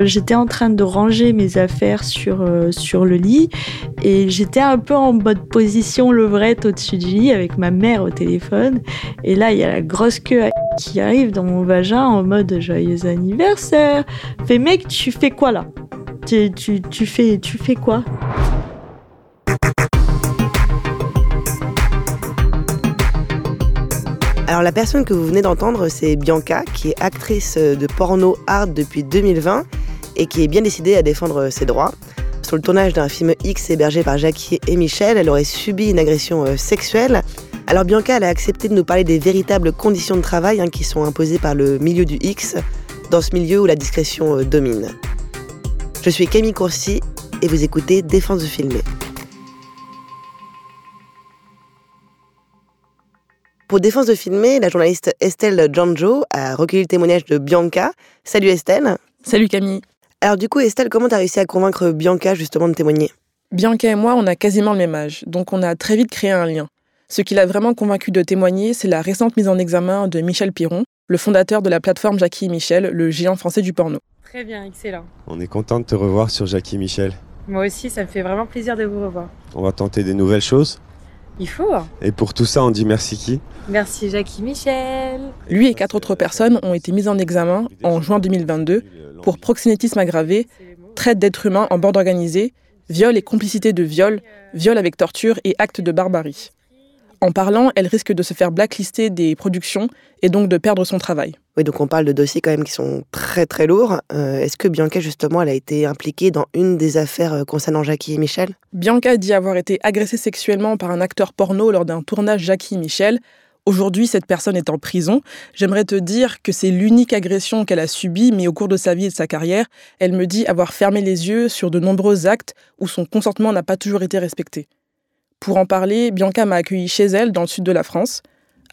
J'étais en train de ranger mes affaires sur, euh, sur le lit et j'étais un peu en mode position levrette au-dessus du lit avec ma mère au téléphone. Et là, il y a la grosse queue qui arrive dans mon vagin en mode joyeux anniversaire. Fait mec, tu fais quoi là? Tu, tu, tu, fais, tu fais quoi? Alors la personne que vous venez d'entendre, c'est Bianca, qui est actrice de porno hard depuis 2020 et qui est bien décidée à défendre ses droits. Sur le tournage d'un film X hébergé par Jackie et Michel, elle aurait subi une agression euh, sexuelle. Alors Bianca, elle a accepté de nous parler des véritables conditions de travail hein, qui sont imposées par le milieu du X, dans ce milieu où la discrétion euh, domine. Je suis Camille Courcy et vous écoutez Défense de filmer. Pour Défense de filmer, la journaliste Estelle Janjo a recueilli le témoignage de Bianca. Salut Estelle. Salut Camille. Alors du coup, Estelle, comment t'as réussi à convaincre Bianca justement de témoigner? Bianca et moi, on a quasiment le même âge, donc on a très vite créé un lien. Ce qui l'a vraiment convaincu de témoigner, c'est la récente mise en examen de Michel Piron, le fondateur de la plateforme Jackie et Michel, le géant français du porno. Très bien, excellent. On est content de te revoir sur Jackie et Michel. Moi aussi, ça me fait vraiment plaisir de vous revoir. On va tenter des nouvelles choses. Il faut. Et pour tout ça, on dit merci qui? Merci Jackie Michel. Lui et quatre autres personnes ont été mises en examen en juin 2022 pour proxénétisme aggravé, traite d'êtres humains en bande organisée, viol et complicité de viol, viol avec torture et actes de barbarie. En parlant, elle risque de se faire blacklister des productions et donc de perdre son travail. Oui, donc on parle de dossiers quand même qui sont très très lourds. Euh, Est-ce que Bianca, justement, elle a été impliquée dans une des affaires euh, concernant Jackie et Michel? Bianca dit avoir été agressée sexuellement par un acteur porno lors d'un tournage Jackie et Michel. Aujourd'hui, cette personne est en prison. J'aimerais te dire que c'est l'unique agression qu'elle a subie, mais au cours de sa vie et de sa carrière, elle me dit avoir fermé les yeux sur de nombreux actes où son consentement n'a pas toujours été respecté. Pour en parler, Bianca m'a accueilli chez elle, dans le sud de la France.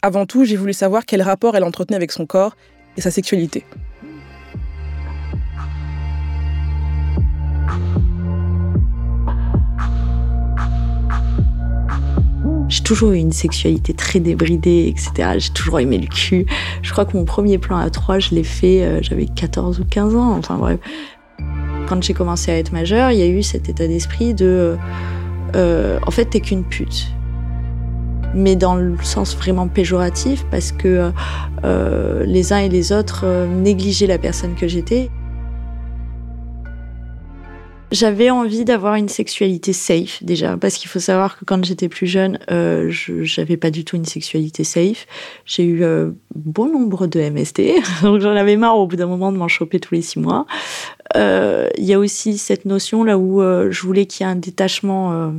Avant tout, j'ai voulu savoir quel rapport elle entretenait avec son corps et sa sexualité. J'ai toujours eu une sexualité très débridée, etc. J'ai toujours aimé le cul. Je crois que mon premier plan à trois, je l'ai fait, euh, j'avais 14 ou 15 ans. Enfin. Quand j'ai commencé à être majeure, il y a eu cet état d'esprit de. Euh, en fait, t'es qu'une pute. Mais dans le sens vraiment péjoratif, parce que euh, les uns et les autres euh, négligeaient la personne que j'étais. J'avais envie d'avoir une sexualité safe déjà, parce qu'il faut savoir que quand j'étais plus jeune, euh, je n'avais pas du tout une sexualité safe. J'ai eu euh, bon nombre de MST, donc j'en avais marre au bout d'un moment de m'en choper tous les six mois. Euh, Il y a aussi cette notion là où euh, je voulais qu'il y ait un détachement euh,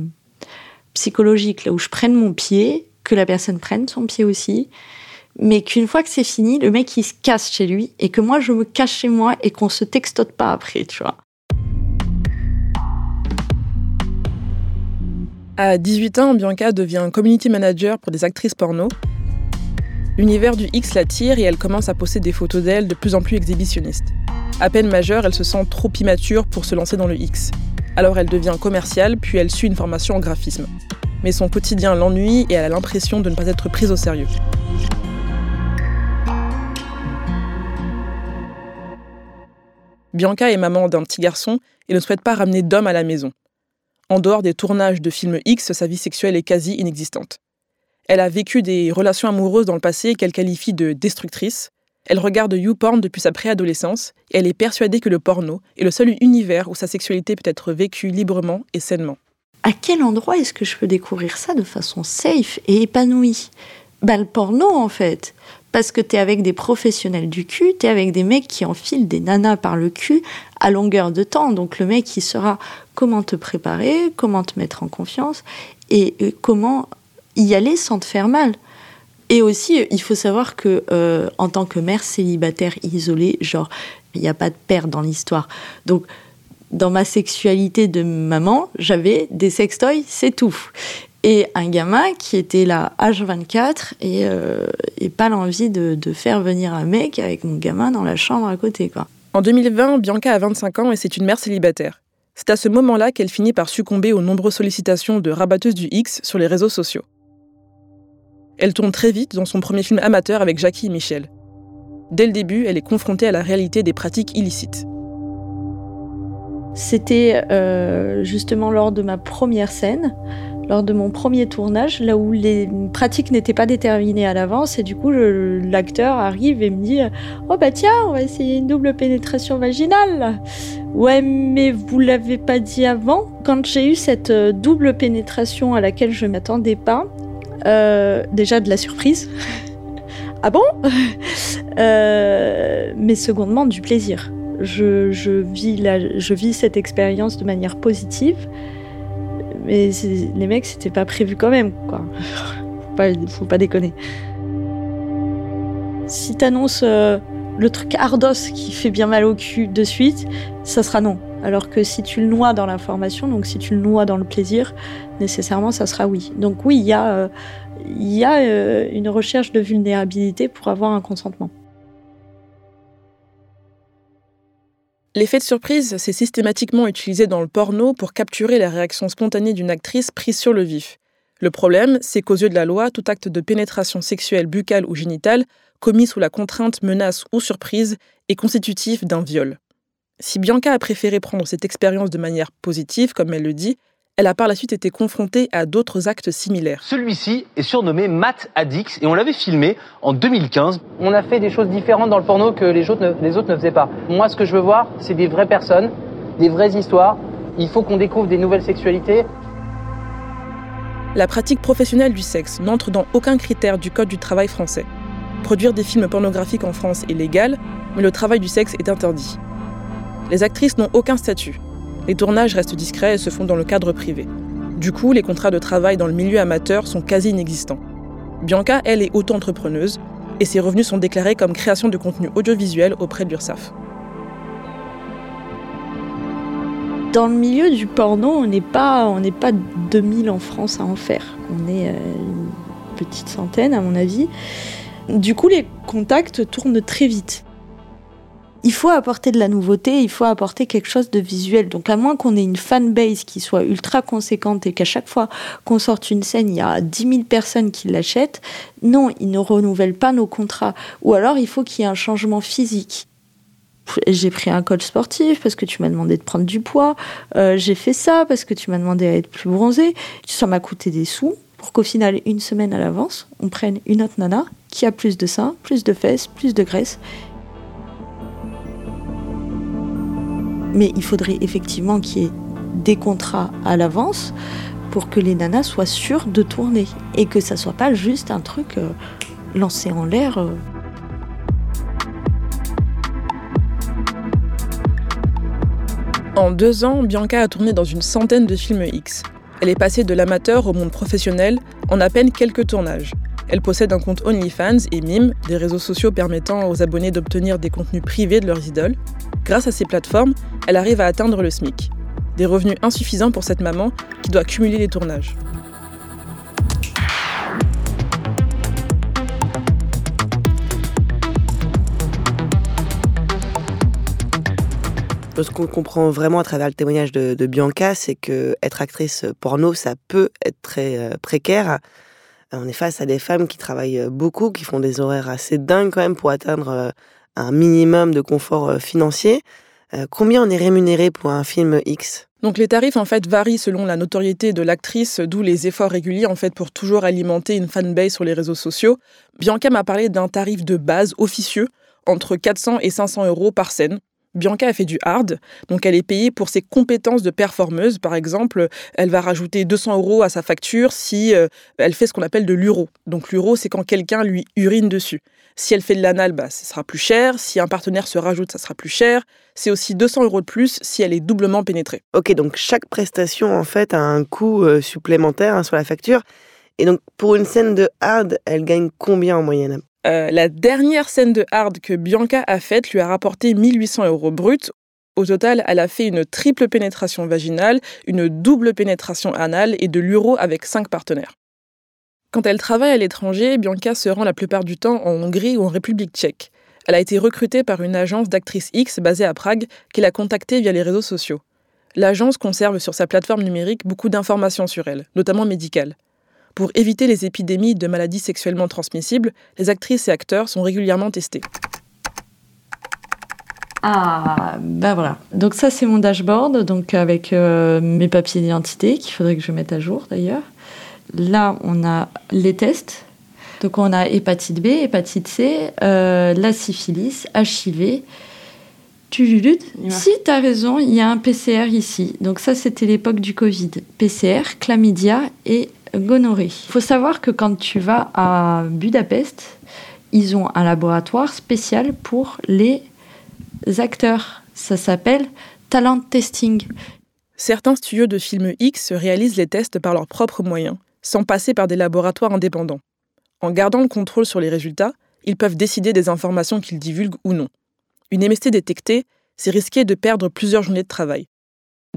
psychologique, là où je prenne mon pied, que la personne prenne son pied aussi, mais qu'une fois que c'est fini, le mec il se casse chez lui et que moi je me cache chez moi et qu'on se textote pas après, tu vois. À 18 ans, Bianca devient community manager pour des actrices porno. L'univers du X l'attire et elle commence à poster des photos d'elle de plus en plus exhibitionnistes. À peine majeure, elle se sent trop immature pour se lancer dans le X. Alors elle devient commerciale, puis elle suit une formation en graphisme. Mais son quotidien l'ennuie et elle a l'impression de ne pas être prise au sérieux. Bianca est maman d'un petit garçon et ne souhaite pas ramener d'homme à la maison. En dehors des tournages de films X, sa vie sexuelle est quasi inexistante. Elle a vécu des relations amoureuses dans le passé qu'elle qualifie de destructrices. Elle regarde YouPorn depuis sa préadolescence et elle est persuadée que le porno est le seul univers où sa sexualité peut être vécue librement et sainement. À quel endroit est-ce que je peux découvrir ça de façon safe et épanouie? Bah le porno en fait. Parce que t'es avec des professionnels du cul, t'es avec des mecs qui enfilent des nanas par le cul à longueur de temps. Donc le mec, il saura comment te préparer, comment te mettre en confiance et euh, comment y aller sans te faire mal. Et aussi, il faut savoir que euh, en tant que mère célibataire isolée, genre, il n'y a pas de père dans l'histoire. Donc, Dans ma sexualité de maman, j'avais des sextoys, c'est tout. Et un gamin qui était là H24 et, euh, et pas l'envie de, de, faire venir un mec avec mon gamin dans la chambre à côté. Quoi. En 2020, Bianca a 25 ans et c'est une mère célibataire. C'est à ce moment-là qu'elle finit par succomber aux nombreuses sollicitations de rabatteuses du X sur les réseaux sociaux. Elle tourne très vite dans son premier film amateur avec Jackie et Michel. Dès le début, elle est confrontée à la réalité des pratiques illicites. C'était euh, justement lors de ma première scène, lors de mon premier tournage, là où les pratiques n'étaient pas déterminées à l'avance, et du coup l'acteur arrive et me dit Oh bah tiens, on va essayer une double pénétration vaginale. Ouais, mais vous l'avez pas dit avant. Quand j'ai eu cette euh, double pénétration à laquelle je m'attendais pas, euh, déjà de la surprise. ah bon? Euh, Mais secondement, du plaisir. Je, vis cette expérience de manière positive. Mais les mecs, c'était pas prévu quand même, quoi. faut, pas, faut pas déconner. Si t'annonces euh, le truc ardos qui fait bien mal au cul de suite, ça sera non. Alors que si tu le noies dans l'information, donc si tu le noies dans le plaisir, nécessairement ça sera oui. Donc oui, il y a, euh, y a euh, une recherche de vulnérabilité pour avoir un consentement. L'effet de surprise, c'est systématiquement utilisé dans le porno pour capturer la réaction spontanée d'une actrice prise sur le vif. Le problème, c'est qu'aux yeux de la loi, tout acte de pénétration sexuelle buccale ou génitale commis sous la contrainte, menace ou surprise est constitutif d'un viol. Si Bianca a préféré prendre cette expérience de manière positive, comme elle le dit, elle a par la suite été confrontée à d'autres actes similaires. Celui-ci est surnommé Matt Addix et on l'avait filmé en 2015. On a fait des choses différentes dans le porno que les autres ne, les autres ne faisaient pas. Moi, ce que je veux voir, c'est des vraies personnes, des vraies histoires. Il faut qu'on découvre des nouvelles sexualités. La pratique professionnelle du sexe n'entre dans aucun critère du Code du travail français. Produire des films pornographiques en France est légal, mais le travail du sexe est interdit. Les actrices n'ont aucun statut. Les tournages restent discrets et se font dans le cadre privé. Du coup, les contrats de travail dans le milieu amateur sont quasi inexistants. Bianca, elle, est auto-entrepreneuse et ses revenus sont déclarés comme création de contenu audiovisuel auprès de l'URSSAF. Dans le milieu du porno, on n'est pas, on n'est pas 2000 en France à en faire. On est euh, une petite centaine, à mon avis. Du coup, les contacts tournent très vite il faut apporter de la nouveauté, il faut apporter quelque chose de visuel. Donc à moins qu'on ait une fanbase qui soit ultra conséquente et qu'à chaque fois qu'on sorte une scène, il y a 10 000 personnes qui l'achètent, non, ils ne renouvellent pas nos contrats. Ou alors il faut qu'il y ait un changement physique. J'ai pris un coach sportif parce que tu m'as demandé de prendre du poids. Euh, j'ai fait ça parce que tu m'as demandé à être plus bronzé. Ça m'a coûté des sous pour qu'au final, une semaine à l'avance, on prenne une autre nana qui a plus de seins, plus de fesses, plus de graisse Mais il faudrait effectivement qu'il y ait des contrats à l'avance pour que les nanas soient sûres de tourner et que ça soit pas juste un truc euh, lancé en l'air. Euh. En deux ans, Bianca a tourné dans une centaine de films X. Elle est passée de l'amateur au monde professionnel en à peine quelques tournages. Elle possède un compte OnlyFans et Mime, des réseaux sociaux permettant aux abonnés d'obtenir des contenus privés de leurs idoles. Grâce à ces plateformes, elle arrive à atteindre le SMIC. Des revenus insuffisants pour cette maman qui doit cumuler les tournages. Ce qu'on comprend vraiment à travers le témoignage de, Bianca, c'est que être actrice porno, ça peut être très euh, précaire. On est face à des femmes qui travaillent beaucoup, qui font des horaires assez dingues quand même pour atteindre euh, un minimum de confort euh, financier. Euh, combien on est rémunéré pour un film X? Donc les tarifs en fait varient selon la notoriété de l'actrice, d'où les efforts réguliers en fait pour toujours alimenter une fanbase sur les réseaux sociaux. Bianca m'a parlé d'un tarif de base officieux entre 400 et 500 euros par scène. Bianca a fait du hard, donc elle est payée pour ses compétences de performeuse. Par exemple, elle va rajouter 200 euros à sa facture si euh, elle fait ce qu'on appelle de l'uro. Donc l'uro, c'est quand quelqu'un lui urine dessus. Si elle fait de l'anal, bah, ce sera plus cher. Si un partenaire se rajoute, ça sera plus cher. C'est aussi 200 euros de plus si elle est doublement pénétrée. Ok, donc chaque prestation, en fait, a un coût euh, supplémentaire hein, sur la facture. Et donc, pour une scène de hard, elle gagne combien en moyenne? Euh, la dernière scène de hard que Bianca a faite lui a rapporté 1800 euros bruts. Au total, elle a fait une triple pénétration vaginale, une double pénétration anale et de l'uro avec cinq partenaires. Quand elle travaille à l'étranger, Bianca se rend la plupart du temps en Hongrie ou en République tchèque. Elle a été recrutée par une agence d'actrices X basée à Prague qui l'a contactée via les réseaux sociaux. L'agence conserve sur sa plateforme numérique beaucoup d'informations sur elle, notamment médicales. Pour éviter les épidémies de maladies sexuellement transmissibles, les actrices et acteurs sont régulièrement testés. Ah, bah voilà. Donc ça, c'est mon dashboard, donc avec euh, mes papiers d'identité qu'il faudrait que je mette à jour d'ailleurs. Là, on a les tests. Donc on a hépatite B, hépatite C, euh, la syphilis, HIV. Tu Si, tu as raison, il y a un PCR ici. Donc ça, c'était l'époque du Covid. PCR, chlamydia et Il faut savoir que quand tu vas à Budapest, ils ont un laboratoire spécial pour les acteurs. Ça s'appelle talent testing. Certains studios de films X réalisent les tests par leurs propres moyens, sans passer par des laboratoires indépendants. En gardant le contrôle sur les résultats, ils peuvent décider des informations qu'ils divulguent ou non. Une MST détectée, c'est risquer de perdre plusieurs journées de travail.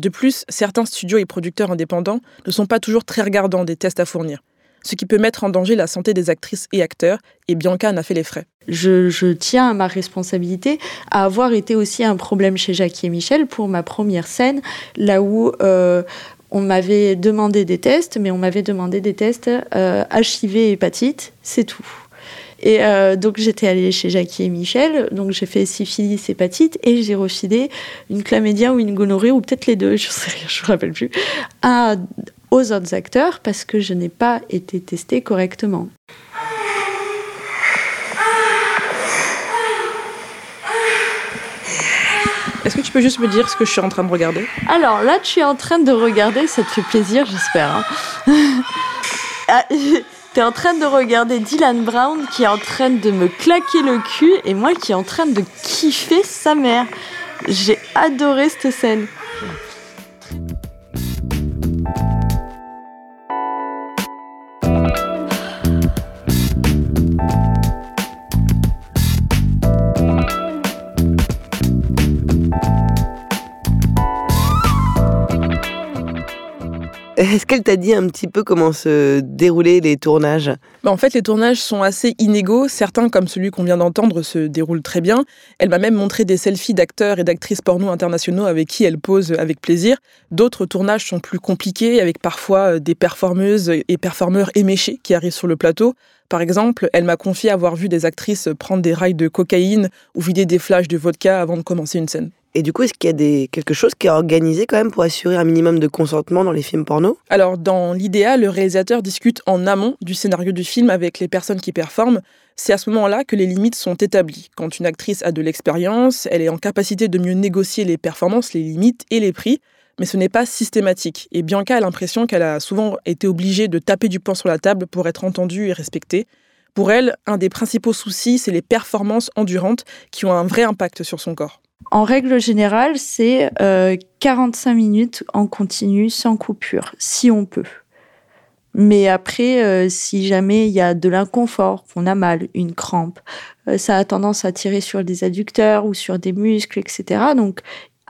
De plus, certains studios et producteurs indépendants ne sont pas toujours très regardants des tests à fournir, ce qui peut mettre en danger la santé des actrices et acteurs, et Bianca en a fait les frais. Je, tiens à ma responsabilité à avoir été aussi un problème chez Jackie et Michel pour ma première scène, là où euh, on m'avait demandé des tests, mais on m'avait demandé des tests euh, HIV et hépatite, c'est tout. Et euh, donc j'étais allée chez Jackie et Michel, donc j'ai fait syphilis, hépatite, et j'ai refilé une chlamydia ou une gonorrhée, ou peut-être les deux, je sais rien, je me rappelle plus, à, aux autres acteurs parce que je n'ai pas été testée correctement. Est-ce que tu peux juste me dire ce que je suis en train de regarder? Alors là, tu es en train de regarder, ça te fait plaisir, j'espère. Hein. T'es en train de regarder Dylan Brown qui est en train de me claquer le cul et moi qui est en train de kiffer sa mère. J'ai adoré cette scène. Est-ce qu'elle t'a dit un petit peu comment se déroulaient les tournages? Bah, En fait, les tournages sont assez inégaux. Certains, comme celui qu'on vient d'entendre, se déroulent très bien. Elle m'a même montré des selfies d'acteurs et d'actrices porno internationaux avec qui elle pose avec plaisir. D'autres tournages sont plus compliqués, avec parfois euh, des performeuses et performeurs éméchés qui arrivent sur le plateau. Par exemple, elle m'a confié avoir vu des actrices prendre des rails de cocaïne ou vider des flashs de vodka avant de commencer une scène. Et du coup, est-ce qu'il y a quelque chose qui est organisé quand même pour assurer un minimum de consentement dans les films porno? Alors, dans l'idéal, le réalisateur discute en amont du scénario du film avec les personnes qui performent. C'est à ce moment-là que les limites sont établies. Quand une actrice a de l'expérience, elle est en capacité de mieux négocier les performances, les limites et les prix, mais ce n'est pas systématique. Et Bianca a l'impression qu'elle a souvent été obligée de taper du poing sur la table pour être entendue et respectée. Pour elle, un des principaux soucis, c'est les performances endurantes qui ont un vrai impact sur son corps. En règle générale, c'est 45 euh, minutes en continu sans coupure, si on peut. Mais après, euh, si jamais il y a de l'inconfort, qu'on a mal, une crampe, euh, ça a tendance à tirer sur des adducteurs ou sur des muscles, etc. Donc,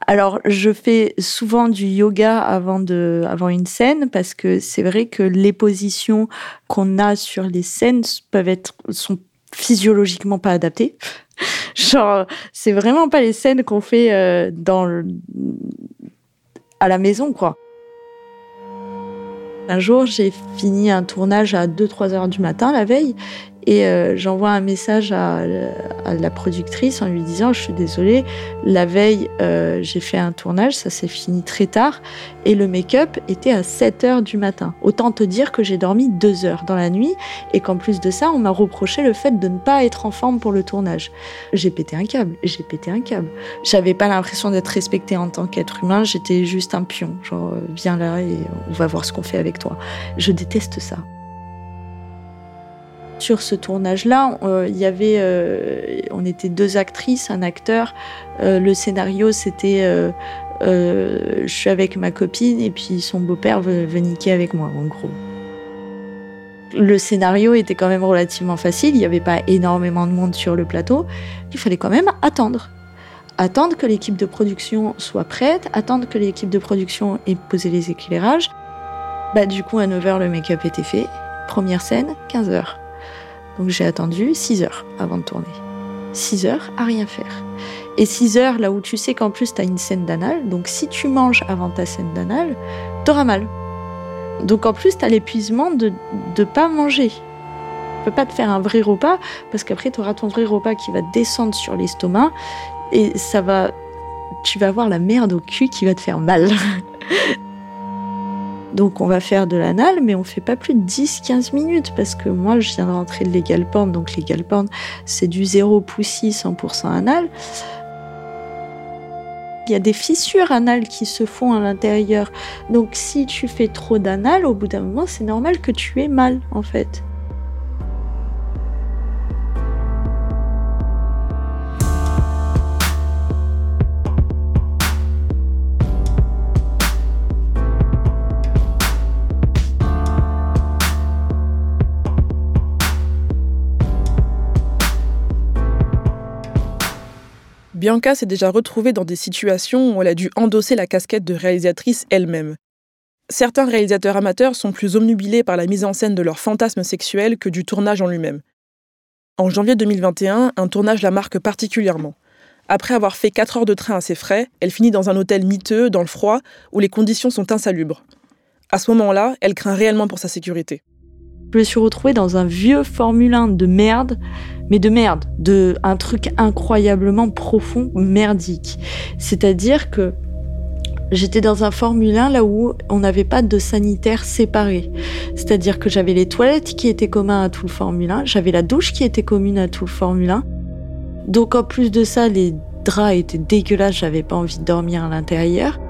alors, je fais souvent du yoga avant de, avant une scène parce que c'est vrai que les positions qu'on a sur les scènes peuvent être, sont physiologiquement pas adaptées. Genre, c'est vraiment pas les scènes qu'on fait euh, dans à la maison, quoi. Un jour, j'ai fini un tournage à 2-3 heures du matin la veille et euh, j'envoie un message à, la productrice en lui disant Je suis désolée, la veille, euh, j'ai fait un tournage, ça s'est fini très tard, et le make-up était à 7 heures du matin. Autant te dire que j'ai dormi 2 heures dans la nuit, et qu'en plus de ça, on m'a reproché le fait de ne pas être en forme pour le tournage. J'ai pété un câble, j'ai pété un câble. J'avais pas l'impression d'être respectée en tant qu'être humain, j'étais juste un pion. Genre, euh, viens là et on va voir ce qu'on fait avec toi. Je déteste ça. Sur ce tournage-là, euh, il y avait, euh, on était deux actrices, un acteur. Euh, le scénario, c'était, je suis avec ma copine et puis son beau-père veut, niquer avec moi, en gros. Le scénario était quand même relativement facile. Il n'y avait pas énormément de monde sur le plateau. Il fallait quand même attendre attendre que l'équipe de production soit prête, attendre que l'équipe de production ait posé les éclairages. Bah, du coup, à 9h, le make-up était fait. Première scène, 15h. Donc j'ai attendu 6 heures avant de tourner. 6 heures à rien faire. Et 6 heures, là où tu sais qu'en plus tu as une scène d'anal, donc si tu manges avant ta scène d'anal, t'auras mal. Donc en plus, tu as l'épuisement de ne pas manger. Tu peux pas te faire un vrai repas parce qu'après, tu auras ton vrai repas qui va descendre sur l'estomac et ça va. Tu vas avoir la merde au cul qui va te faire mal. Donc on va faire de l'anal, mais on fait pas plus de 10-15 minutes parce que moi je viens de rentrer de l'égal porn, donc l'égal porn c'est du 0 poussi 100% anal. Il y a des fissures anales qui se font à l'intérieur. Donc si tu fais trop d'anal, au bout d'un moment c'est normal que tu aies mal en fait. Bianca s'est déjà retrouvée dans des situations où elle a dû endosser la casquette de réalisatrice elle-même. Certains réalisateurs amateurs sont plus omnubilés par la mise en scène de leurs fantasmes sexuels que du tournage en lui-même. En janvier 2021, un tournage la marque particulièrement. Après avoir fait 4 heures de train à ses frais, elle finit dans un hôtel miteux, dans le froid, où les conditions sont insalubres. À ce moment-là, elle craint réellement pour sa sécurité. Je me suis retrouvée dans un vieux Formule 1 de merde, mais de merde, de un truc incroyablement profond, merdique. C'est-à-dire que j'étais dans un Formule 1 là où on n'avait pas de sanitaire séparé. C'est-à-dire que j'avais les toilettes qui étaient communes à tout le Formule 1, j'avais la douche qui était commune à tout le Formule 1. Donc en plus de ça, les draps étaient dégueulasses, j'avais pas envie de dormir à l'intérieur.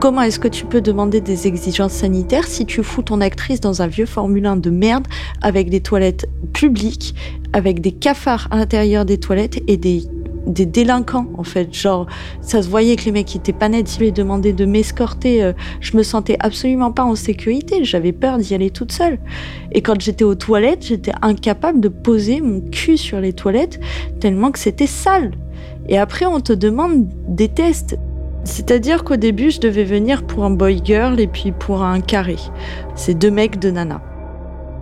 Comment est-ce que tu peux demander des exigences sanitaires si tu fous ton actrice dans un vieux Formule 1 de merde avec des toilettes publiques, avec des cafards à l'intérieur des toilettes et des des délinquants en fait? Genre ça se voyait que les mecs étaient pas nets ils lui demandaient de m'escorter euh, je me sentais absolument pas en sécurité j'avais peur d'y aller toute seule. Et quand j'étais aux toilettes j'étais incapable de poser mon cul sur les toilettes tellement que c'était sale. Et après on te demande des tests c'est-à-dire qu'au début, je devais venir pour un boy girl et puis pour un carré. C'est deux mecs de nana.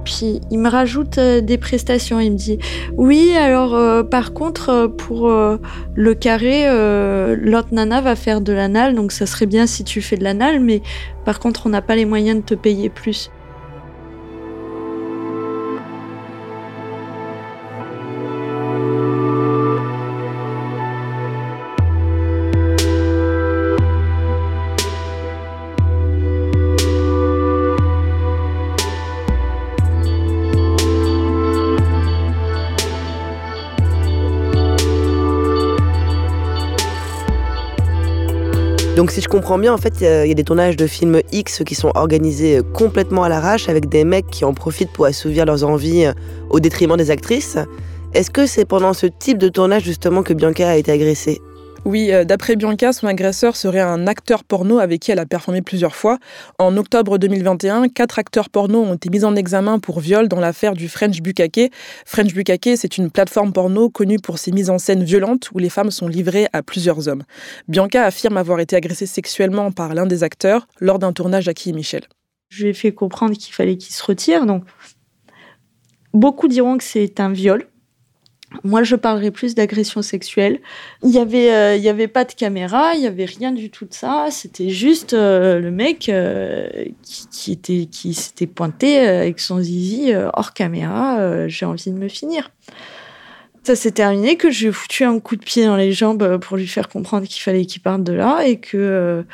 Puis il me rajoute euh, des prestations. Il me dit Oui, alors euh, par contre, euh, pour le carré, l'autre nana va faire de l'anal, donc ça serait bien si tu fais de l'anal, mais par contre, on n'a pas les moyens de te payer plus. Donc si je comprends bien, en fait, il y, a des tournages de films X qui sont organisés euh, complètement à l'arrache avec des mecs qui en profitent pour assouvir leurs envies euh, au détriment des actrices. Est-ce que c'est pendant ce type de tournage justement que Bianca a été agressée? Oui, euh, d'après Bianca, son agresseur serait un acteur porno avec qui elle a performé plusieurs fois. En octobre 2021, quatre acteurs porno ont été mis en examen pour viol dans l'affaire du French Bukake. French Bukake, c'est une plateforme porno connue pour ses mises en scène violentes où les femmes sont livrées à plusieurs hommes. Bianca affirme avoir été agressée sexuellement par l'un des acteurs lors d'un tournage à Qui Michel. Je lui ai fait comprendre qu'il fallait qu'il se retire. Donc, beaucoup diront que c'est un viol. Moi, je parlerai plus d'agression sexuelle. Il y avait, euh, il y avait pas de caméra, il y avait rien du tout de ça. C'était juste euh, le mec euh, qui, était, qui s'était pointé avec son zizi hors caméra. J'ai envie de me finir. Ça s'est terminé que j'ai foutu un coup de pied dans les jambes pour lui faire comprendre qu'il fallait qu'il parte de là et que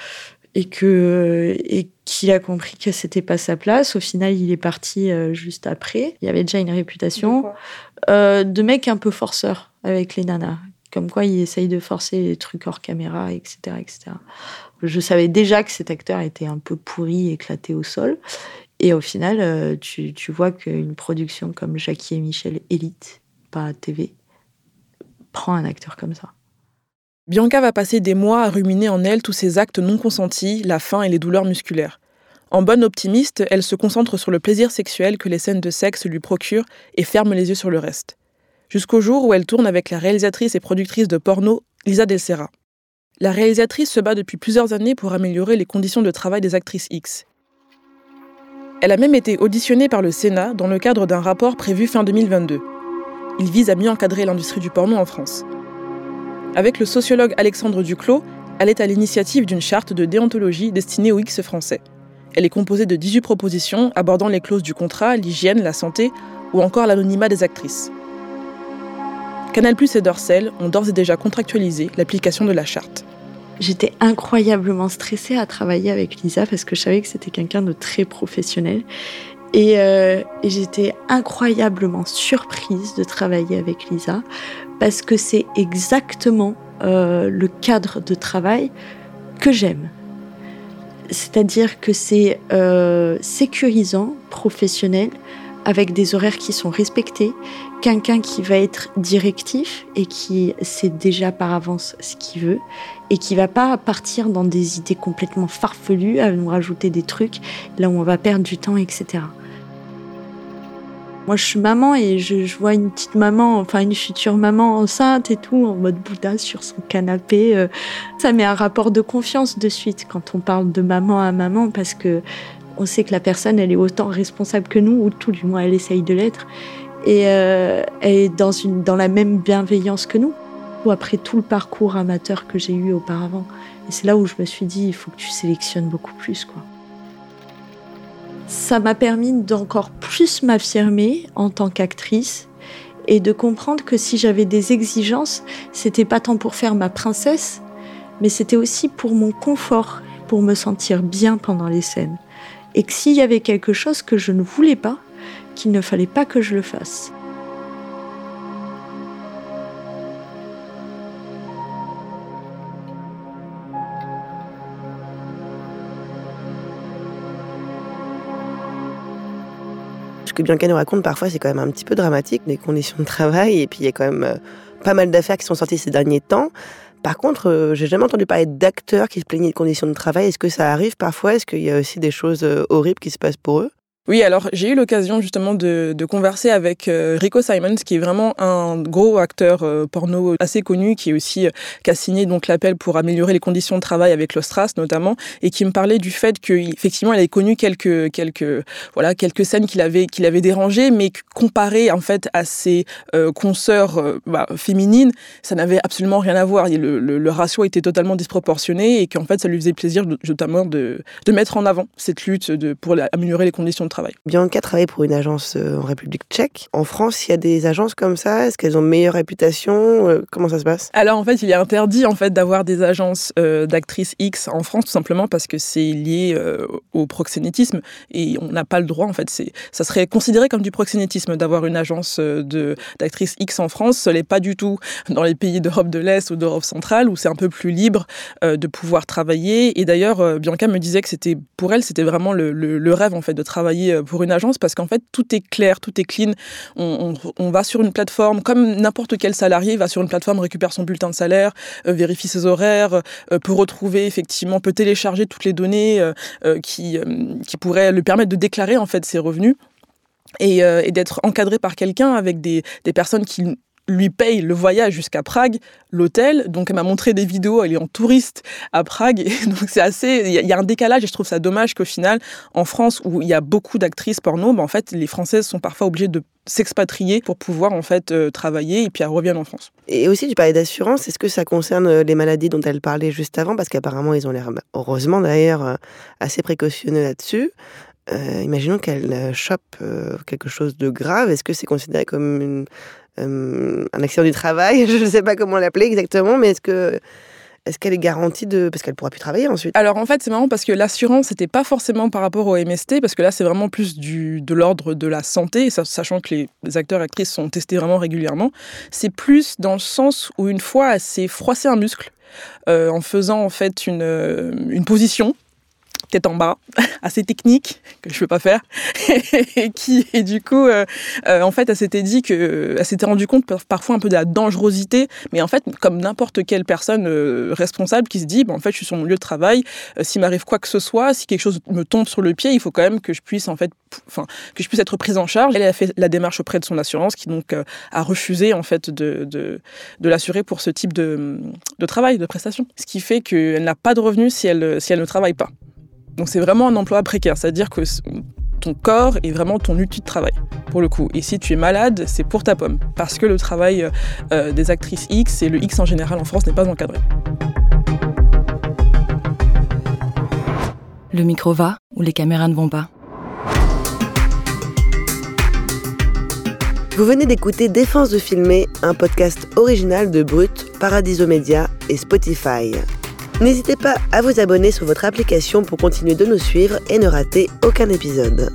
et que et qu'il a compris que c'était pas sa place. Au final, il est parti juste après. Il y avait déjà une réputation. Euh, de mecs un peu forceurs avec les nanas. Comme quoi, il essaye de forcer les trucs hors caméra, etc., etc. Je savais déjà que cet acteur était un peu pourri, éclaté au sol. Et au final, euh, tu, tu vois qu'une production comme Jackie et Michel Elite, pas TV, prend un acteur comme ça. Bianca va passer des mois à ruminer en elle tous ces actes non consentis, la faim et les douleurs musculaires. En bonne optimiste, elle se concentre sur le plaisir sexuel que les scènes de sexe lui procurent et ferme les yeux sur le reste. Jusqu'au jour où elle tourne avec la réalisatrice et productrice de porno, Lisa Del Serra. La réalisatrice se bat depuis plusieurs années pour améliorer les conditions de travail des actrices X. Elle a même été auditionnée par le Sénat dans le cadre d'un rapport prévu fin 2022. Il vise à mieux encadrer l'industrie du porno en France. Avec le sociologue Alexandre Duclos, elle est à l'initiative d'une charte de déontologie destinée aux X français. Elle est composée de 18 propositions abordant les clauses du contrat, l'hygiène, la santé ou encore l'anonymat des actrices. Canal et Dorsel ont d'ores et déjà contractualisé l'application de la charte. J'étais incroyablement stressée à travailler avec Lisa parce que je savais que c'était quelqu'un de très professionnel. Et, euh, et j'étais incroyablement surprise de travailler avec Lisa parce que c'est exactement euh, le cadre de travail que j'aime. C'est-à-dire que c'est euh, sécurisant, professionnel, avec des horaires qui sont respectés, quelqu'un qui va être directif et qui sait déjà par avance ce qu'il veut et qui va pas partir dans des idées complètement farfelues à nous rajouter des trucs là où on va perdre du temps, etc. Moi, je suis maman et je, vois une petite maman, enfin une future maman enceinte et tout, en mode Bouddha sur son canapé. Euh, ça met un rapport de confiance de suite quand on parle de maman à maman parce que on sait que la personne, elle est autant responsable que nous, ou tout du moins, elle essaye de l'être. Et euh, elle est dans, une, dans la même bienveillance que nous, ou après tout le parcours amateur que j'ai eu auparavant. Et c'est là où je me suis dit, il faut que tu sélectionnes beaucoup plus, quoi ça m'a permis d'encore plus m'affirmer en tant qu'actrice et de comprendre que si j'avais des exigences, c'était pas tant pour faire ma princesse, mais c'était aussi pour mon confort, pour me sentir bien pendant les scènes. Et que s'il y avait quelque chose que je ne voulais pas, qu'il ne fallait pas que je le fasse. Que Bianca nous raconte parfois, c'est quand même un petit peu dramatique, les conditions de travail. Et puis il y a quand même euh, pas mal d'affaires qui sont sorties ces derniers temps. Par contre, euh, j'ai jamais entendu parler d'acteurs qui se plaignaient de conditions de travail. Est-ce que ça arrive parfois? Est-ce qu'il y a aussi des choses euh, horribles qui se passent pour eux? Oui, alors j'ai eu l'occasion justement de, converser avec euh, Rico Simons, qui est vraiment un gros acteur euh, porno assez connu, qui est aussi euh, qui a signé donc l'appel pour améliorer les conditions de travail avec l'Ostras notamment, et qui me parlait du fait qu'effectivement elle avait connu quelques quelques voilà quelques scènes qu'il avait qu'il avait dérangées, mais comparé en fait à ses consoeurs bah, féminines, ça n'avait absolument rien à voir. Le, ratio était totalement disproportionné et qu'en fait ça lui faisait plaisir notamment de, de mettre en avant cette lutte de, pour améliorer les conditions de travail. Bianca travaille pour une agence euh, en République tchèque. En France, il y a des agences comme ça Est-ce qu'elles ont meilleure réputation euh, Comment ça se passe? Alors en fait, il est interdit en fait d'avoir des agences euh, d'actrices X en France tout simplement parce que c'est lié au proxénétisme et on n'a pas le droit en fait. C'est ça serait considéré comme du proxénétisme d'avoir une agence de d'actrices X en France. Ce n'est pas du tout dans les pays d'Europe de l'Est ou d'Europe centrale où c'est un peu plus libre de pouvoir travailler. Et d'ailleurs, Bianca me disait que c'était pour elle, c'était vraiment le, le rêve en fait de travailler euh, pour une agence parce qu'en fait, tout est clair, tout est clean. On, va sur une plateforme, comme n'importe quel salarié va sur une plateforme, récupère son bulletin de salaire, euh, vérifie ses horaires, euh, peut retrouver effectivement, peut télécharger toutes les données qui, qui pourraient lui permettre de déclarer en fait ses revenus. Et, et d'être encadré par quelqu'un avec des, des personnes qui lui paye le voyage jusqu'à Prague, l'hôtel. Donc elle m'a montré des vidéos, elle est en touriste à Prague. Et donc c'est assez, il y, a un décalage et je trouve ça dommage qu'au final, en France où il y a beaucoup d'actrices porno, ben en fait les Françaises sont parfois obligées de s'expatrier pour pouvoir en fait euh, travailler et puis elles reviennent en France. Et aussi tu parlais d'assurance, est-ce que ça concerne euh, les maladies dont elle parlait juste avant? Parce qu'apparemment ils ont l'air heureusement d'ailleurs euh, assez précautionneux là-dessus. imaginons qu'elle chope quelque chose de grave, est-ce que c'est considéré comme une, euh, un accident du travail, je ne sais pas comment l'appeler exactement, mais est-ce que est-ce qu'elle est garantie de parce qu'elle pourra plus travailler ensuite? Alors en fait c'est marrant parce que l'assurance n'était pas forcément par rapport au MST parce que là c'est vraiment plus du de l'ordre de la santé sachant que les acteurs et actrices sont testés vraiment régulièrement. C'est plus dans le sens où une fois elle s'est froissé un muscle euh, en faisant en fait une, euh, une position tête en bas, assez technique, que je ne peux pas faire, et qui, et du coup, euh, euh, en fait, elle s'était dit que, elle s'était rendue compte parfois un peu de la dangerosité, mais en fait, comme n'importe quelle personne euh, responsable qui se dit, bon, en fait, je suis sur mon lieu de travail, s'il m'arrive quoi que ce soit, si quelque chose me tombe sur le pied, il faut quand même que je puisse, en fait, enfin, que je puisse être prise en charge. Elle a fait la démarche auprès de son assurance, qui donc a refusé, en fait, de, de, de l'assurer pour ce type de, de travail, de prestation. Ce qui fait qu'elle n'a pas de revenus si elle, si elle ne travaille pas. Donc c'est vraiment un emploi précaire, c'est-à-dire que ton corps est vraiment ton outil de travail, pour le coup. Et si tu es malade, c'est pour ta pomme, parce que le travail euh, des actrices X et le X en général en France n'est pas encadré. Le micro va ou les caméras ne vont pas? Vous venez d'écouter Défense de filmer, un podcast original de Brut, Paradiso Media et Spotify. N'hésitez pas à vous abonner sur votre application pour continuer de nous suivre et ne rater aucun épisode.